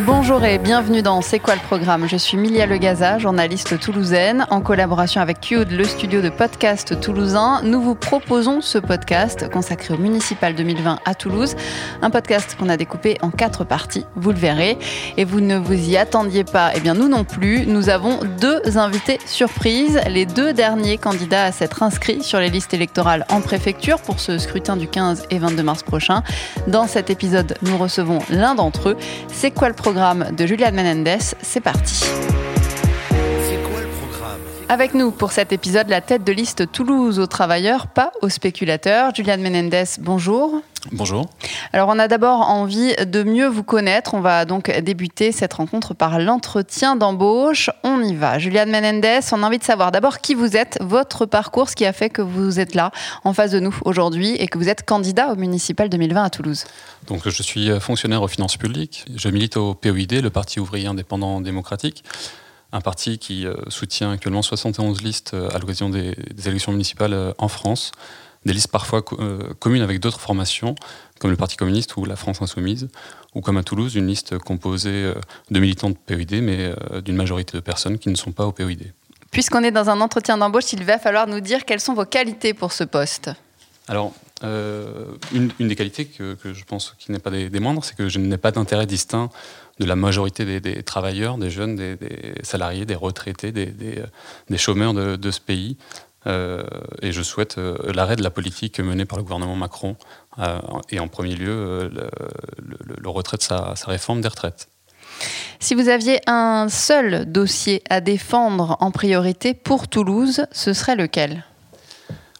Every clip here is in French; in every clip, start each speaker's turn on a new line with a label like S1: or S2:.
S1: Bonjour et bienvenue dans C'est quoi le programme? Je suis Milia Legaza, journaliste toulousaine. En collaboration avec Cube, le studio de podcast toulousain, nous vous proposons ce podcast consacré au municipal 2020 à Toulouse. Un podcast qu'on a découpé en quatre parties, vous le verrez. Et vous ne vous y attendiez pas, eh bien nous non plus. Nous avons deux invités surprises, les deux derniers candidats à s'être inscrits sur les listes électorales en préfecture pour ce scrutin du 15 et 22 mars prochain. Dans cet épisode, nous recevons l'un d'entre eux. C'est quoi le programme de Julian Menendez. C'est parti. Avec nous pour cet épisode, la tête de liste Toulouse aux travailleurs, pas aux spéculateurs. Julian Menendez, bonjour.
S2: Bonjour.
S1: Alors on a d'abord envie de mieux vous connaître. On va donc débuter cette rencontre par l'entretien d'embauche. On y va. Julian Menendez, on a envie de savoir d'abord qui vous êtes, votre parcours, ce qui a fait que vous êtes là en face de nous aujourd'hui et que vous êtes candidat au municipal 2020 à Toulouse.
S2: Donc je suis fonctionnaire aux finances publiques. Je milite au POID, le Parti ouvrier indépendant démocratique un parti qui euh, soutient actuellement 71 listes euh, à l'occasion des, des, élections municipales euh, en France des listes parfois communes avec d'autres formations, comme le Parti communiste ou la France insoumise, ou comme à Toulouse, une liste composée de militants de POID, mais d'une majorité de personnes qui ne sont pas au POID.
S1: Puisqu'on est dans un entretien d'embauche, il va falloir nous dire quelles sont vos qualités pour ce poste.
S2: Alors, euh, une, des qualités que, je pense qui n'est pas des, moindres, c'est que je n'ai pas d'intérêt distinct de la majorité des, travailleurs, des jeunes, des, salariés, des retraités, des, chômeurs de, ce pays. Euh, et je souhaite euh, l'arrêt de la politique menée par le gouvernement Macron euh, et en premier lieu le, retrait de sa réforme des retraites.
S1: Si vous aviez un seul dossier à défendre en priorité pour Toulouse, ce serait lequel?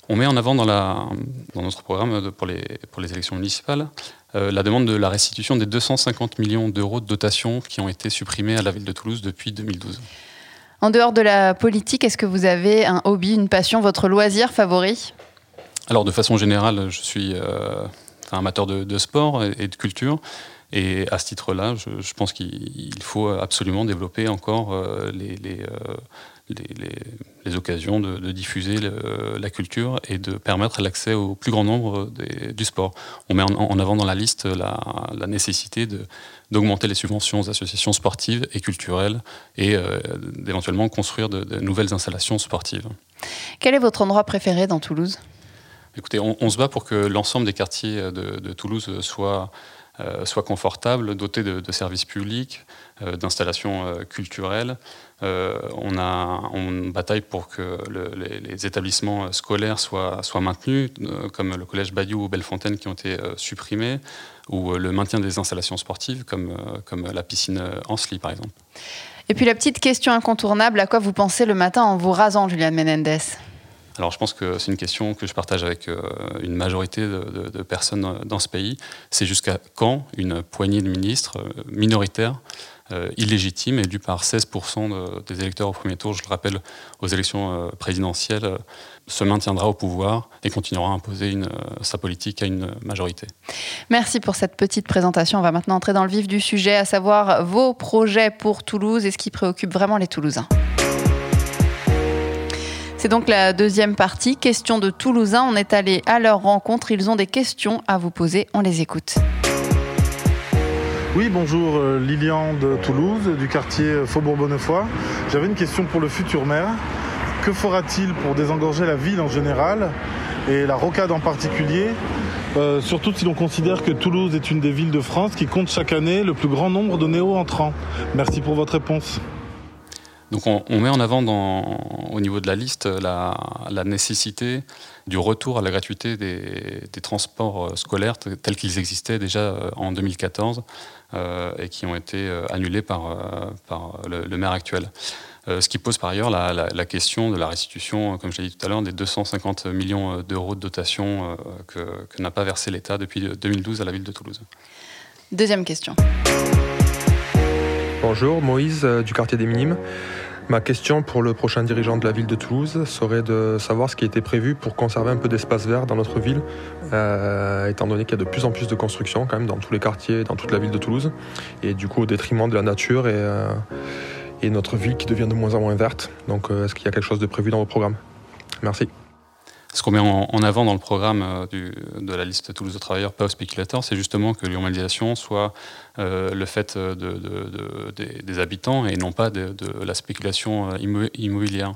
S2: On met en avant dans, la, dans notre programme pour les, pour les élections municipales euh, la demande de la restitution des 250 millions d'euros de dotation qui ont été supprimés à la ville de Toulouse depuis 2012.
S1: En dehors de la politique, est-ce que vous avez un hobby, une passion, votre loisir favori?
S2: Alors de façon générale, je suis euh, un amateur de, de, sport et de culture. Et à ce titre-là, je, je, pense qu'il faut absolument développer encore euh, les, les, euh, les, les, occasions de, de diffuser le, la culture et de permettre l'accès au plus grand nombre des, du sport. On met en, en, avant dans la liste la, la nécessité d'augmenter les subventions aux associations sportives et culturelles et euh, d'éventuellement construire de, de nouvelles installations sportives.
S1: Quel est votre endroit préféré dans Toulouse?
S2: Écoutez, on, on, se bat pour que l'ensemble des quartiers de, de Toulouse soient soit confortable, doté de, services publics, euh, d'installations euh, culturelles. on, a, on bataille pour que le, les, établissements scolaires soient, maintenus, comme le collège Bayou ou Bellefontaine qui ont été supprimés, ou le maintien des installations sportives, comme, la piscine Ansley par exemple.
S1: Et puis la petite question incontournable, à quoi vous pensez le matin en vous rasant, Juliane Menendez?
S2: Alors je pense que c'est une question que je partage avec euh, une majorité de, personnes dans ce pays. C'est jusqu'à quand une poignée de ministres euh, minoritaires, euh, illégitimes, élus par 16% de, des électeurs au premier tour, je le rappelle, aux élections euh, présidentielles, se maintiendra au pouvoir et continuera à imposer sa politique à une majorité.
S1: Merci pour cette petite présentation. On va maintenant entrer dans le vif du sujet, à savoir vos projets pour Toulouse et ce qui préoccupe vraiment les Toulousains. C'est donc la deuxième partie, question de Toulousains. On est allé à leur rencontre. Ils ont des questions à vous poser. On les écoute.
S3: Oui, bonjour, euh, Lilian de Toulouse, du quartier Faubourg-Bonnefoy. J'avais une question pour le futur maire. Que fera-t-il pour désengorger la ville en général et la rocade en particulier? Euh, surtout si l'on considère que Toulouse est une des villes de France qui compte chaque année le plus grand nombre de néo-entrants. Merci pour votre réponse.
S2: Donc on, met en avant au niveau de la liste la, la, nécessité du retour à la gratuité des, transports scolaires tels qu'ils existaient déjà en 2014 euh, et qui ont été euh, annulés par, euh, le, maire actuel. Euh, ce qui pose par ailleurs la, question de la restitution, comme je l'ai dit tout à l'heure, des 250 millions d'euros de dotation euh, que n'a pas versé l'État depuis 2012 à la ville de Toulouse.
S1: Deuxième question.
S4: Bonjour, Moïse euh, du quartier des Minimes. Ma question pour le prochain dirigeant de la ville de Toulouse serait de savoir ce qui été prévu pour conserver un peu d'espace vert dans notre ville, euh, étant donné qu'il y a de plus en plus de constructions quand même dans tous les quartiers, dans toute la ville de Toulouse, et du coup au détriment de la nature et, euh, notre ville qui devient de moins en moins verte. Donc est-ce qu'il y a quelque chose de prévu dans vos programmes Merci.
S2: Ce qu'on met en, avant dans le programme de la liste Toulouse de travailleurs pas aux spéculateurs, c'est justement que l'urbanisation soit le fait de, des, habitants et non pas de, la spéculation euh, immobilière.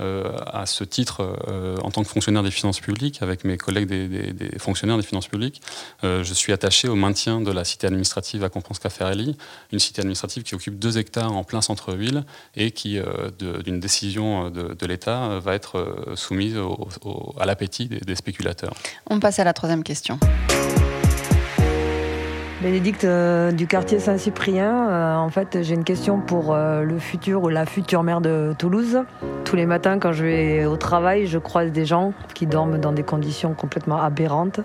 S2: Euh, à ce titre, euh, en tant que fonctionnaire des finances publiques, avec mes collègues des, fonctionnaires des finances publiques, euh, je suis attaché au maintien de la cité administrative à Compons-Caffarelli, une cité administrative qui occupe deux hectares en plein centre-ville et qui, d'une décision de, l'État, va être soumise à l'appétit des spéculateurs.
S1: On passe à la troisième question.
S5: Bénédicte euh, du quartier Saint-Cyprien. Euh, en fait, j'ai une question pour euh, le futur ou la future maire de Toulouse. Tous les matins, quand je vais au travail, je croise des gens qui dorment dans des conditions complètement aberrantes.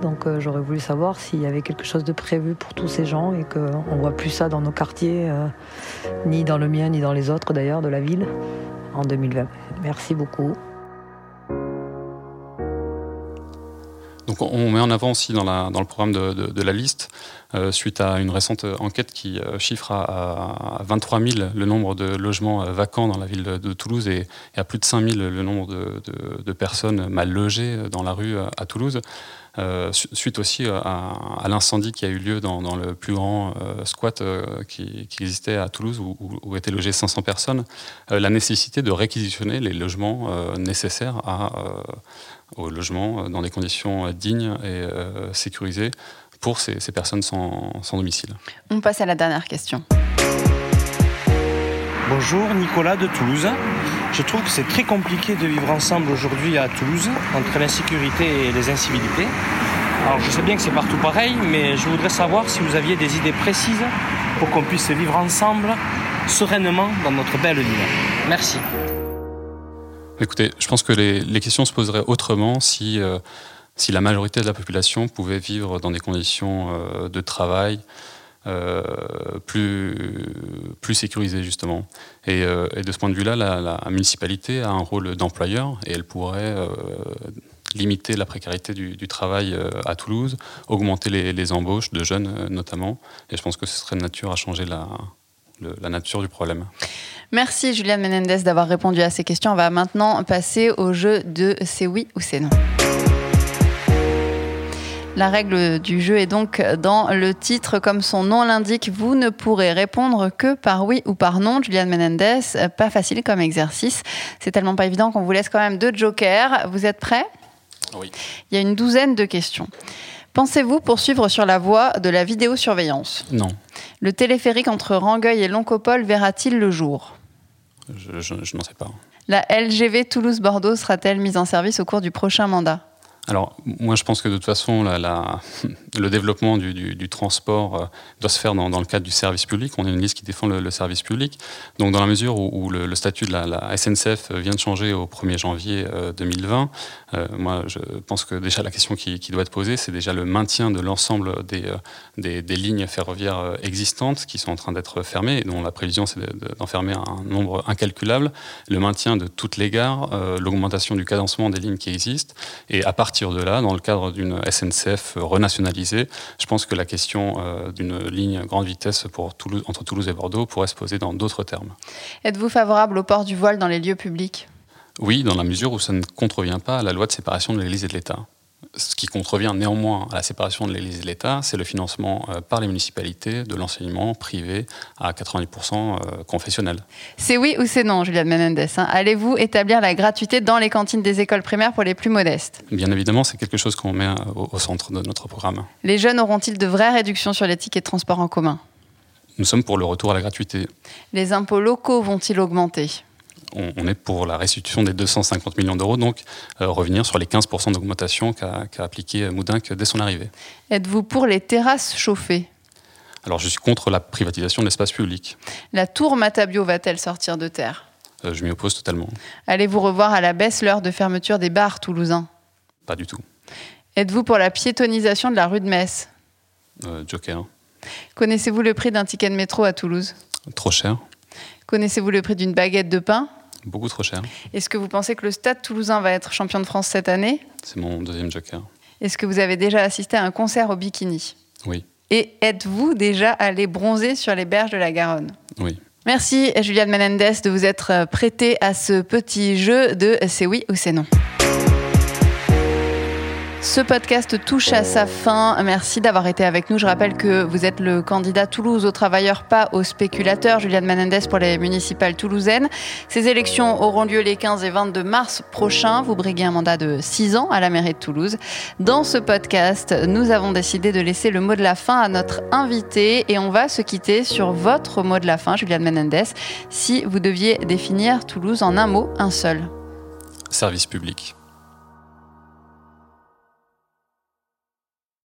S5: Donc, j'aurais voulu savoir s'il y avait quelque chose de prévu pour tous ces gens et qu'on ne voit plus ça dans nos quartiers, ni dans le mien, ni dans les autres d'ailleurs de la ville, en 2020. Merci beaucoup.
S2: On met en avant aussi dans, le programme de, la liste, euh, suite à une récente enquête qui euh, chiffre à, à, 23 000 le nombre de logements euh, vacants dans la ville de, Toulouse et, à plus de 5 000 le nombre de, personnes mal logées dans la rue à Toulouse. suite aussi à, l'incendie qui a eu lieu dans, le plus grand squat qui, qui, existait à Toulouse où, où, étaient logées 500 personnes, la nécessité de réquisitionner les logements nécessaires à au logement euh, dans des conditions euh, dignes et euh, sécurisées pour ces, personnes sans, domicile.
S1: On passe à la dernière question.
S6: Bonjour, Nicolas de Toulouse. Je trouve que c'est très compliqué de vivre ensemble aujourd'hui à Toulouse, entre l'insécurité et les incivilités. Alors je sais bien que c'est partout pareil, mais je voudrais savoir si vous aviez des idées précises pour qu'on puisse vivre ensemble sereinement dans notre belle ville. Merci.
S2: Écoutez, je pense que les, questions se poseraient autrement si, euh, si la majorité de la population pouvait vivre dans des conditions euh, de travail euh, plus, plus sécurisées, justement. Et, de ce point de vue-là, la, municipalité a un rôle d'employeur et elle pourrait limiter la précarité du, travail à Toulouse, augmenter les, les, embauches de jeunes notamment. Et je pense que ce serait de nature à changer la, la nature du problème.
S1: Merci Juliane Menendez d'avoir répondu à ces questions. On va maintenant passer au jeu de c'est oui ou c'est non. La règle du jeu est donc dans le titre, comme son nom l'indique, vous ne pourrez répondre que par oui ou par non. Juliane Menendez, pas facile comme exercice. C'est tellement pas évident qu'on vous laisse quand même deux jokers. Vous êtes prêts?
S2: Oui.
S1: Il y a une douzaine de questions. Pensez-vous poursuivre sur la voie de la vidéosurveillance?
S2: Non.
S1: Le téléphérique entre Rangueil et Loncopole verra-t-il le jour?
S2: Je, n'en sais pas.
S1: La LGV Toulouse-Bordeaux sera-t-elle mise en service au cours du prochain mandat?
S2: Alors, moi, je pense que de toute façon, le développement du, transport euh, doit se faire dans, le cadre du service public. On est une liste qui défend le, service public. Donc, dans la mesure où, le, statut de la, SNCF vient de changer au 1er janvier 2020, euh, euh, moi, je pense que déjà la question qui, doit être posée, c'est déjà le maintien de l'ensemble des, des, lignes ferroviaires existantes qui sont en train d'être fermées et dont la prévision, c'est d'en fermer un nombre incalculable, le maintien de toutes les gares, l'augmentation du cadencement des lignes qui existent. Et à partir de là, dans le cadre d'une SNCF renationalisée, je pense que la question euh, d'une ligne grande vitesse pour Toulouse, entre Toulouse et Bordeaux pourrait se poser dans d'autres termes.
S1: Êtes-vous favorable au port du voile dans les lieux publics?
S2: Oui, dans la mesure où ça ne contrevient pas à la loi de séparation de l'Église et de l'État. Ce qui contrevient néanmoins à la séparation de l'Église et de l'État, c'est le financement euh, par les municipalités de l'enseignement privé à 90% euh, confessionnel.
S1: C'est oui ou c'est non, Juliette Menendez hein Allez-vous établir la gratuité dans les cantines des écoles primaires pour les plus modestes?
S2: Bien évidemment, c'est quelque chose qu'on met euh, au, centre de notre programme.
S1: Les jeunes auront-ils de vraies réductions sur les tickets de transport en commun?
S2: Nous sommes pour le retour à la gratuité.
S1: Les impôts locaux vont-ils augmenter?
S2: On, est pour la restitution des 250 millions d'euros, donc euh, revenir sur les 15% d'augmentation qu'a appliqué Moudinque dès son arrivée.
S1: Êtes-vous pour les terrasses chauffées?
S2: Alors je suis contre la privatisation de l'espace public.
S1: La tour Matabio va-t-elle sortir de terre?
S2: Euh, Je m'y oppose totalement.
S1: Allez-vous revoir à la baisse l'heure de fermeture des bars toulousains?
S2: Pas du tout.
S1: Êtes-vous pour la piétonisation de la rue de Metz?
S2: Euh, Joker.
S1: Connaissez-vous le prix d'un ticket de métro à Toulouse?
S2: Trop cher.
S1: Connaissez-vous le prix d'une baguette de pain?
S2: Beaucoup trop cher.
S1: Est-ce que vous pensez que le Stade toulousain va être champion de France cette année?
S2: C'est mon deuxième joker.
S1: Est-ce que vous avez déjà assisté à un concert au bikini?
S2: Oui.
S1: Et êtes-vous déjà allé bronzer sur les berges de la Garonne?
S2: Oui.
S1: Merci Juliane Menendez de vous être prêtée à ce petit jeu de c'est oui ou c'est non. Ce podcast touche à sa fin. Merci d'avoir été avec nous. Je rappelle que vous êtes le candidat Toulouse aux travailleurs, pas aux spéculateurs. Juliane Menendez pour les municipales toulousaines. Ces élections auront lieu les 15 et 22 mars prochains. Vous briguez un mandat de 6 ans à la mairie de Toulouse. Dans ce podcast, nous avons décidé de laisser le mot de la fin à notre invité et on va se quitter sur votre mot de la fin, Juliane Menendez. Si vous deviez définir Toulouse en un mot, un seul.
S2: Service public.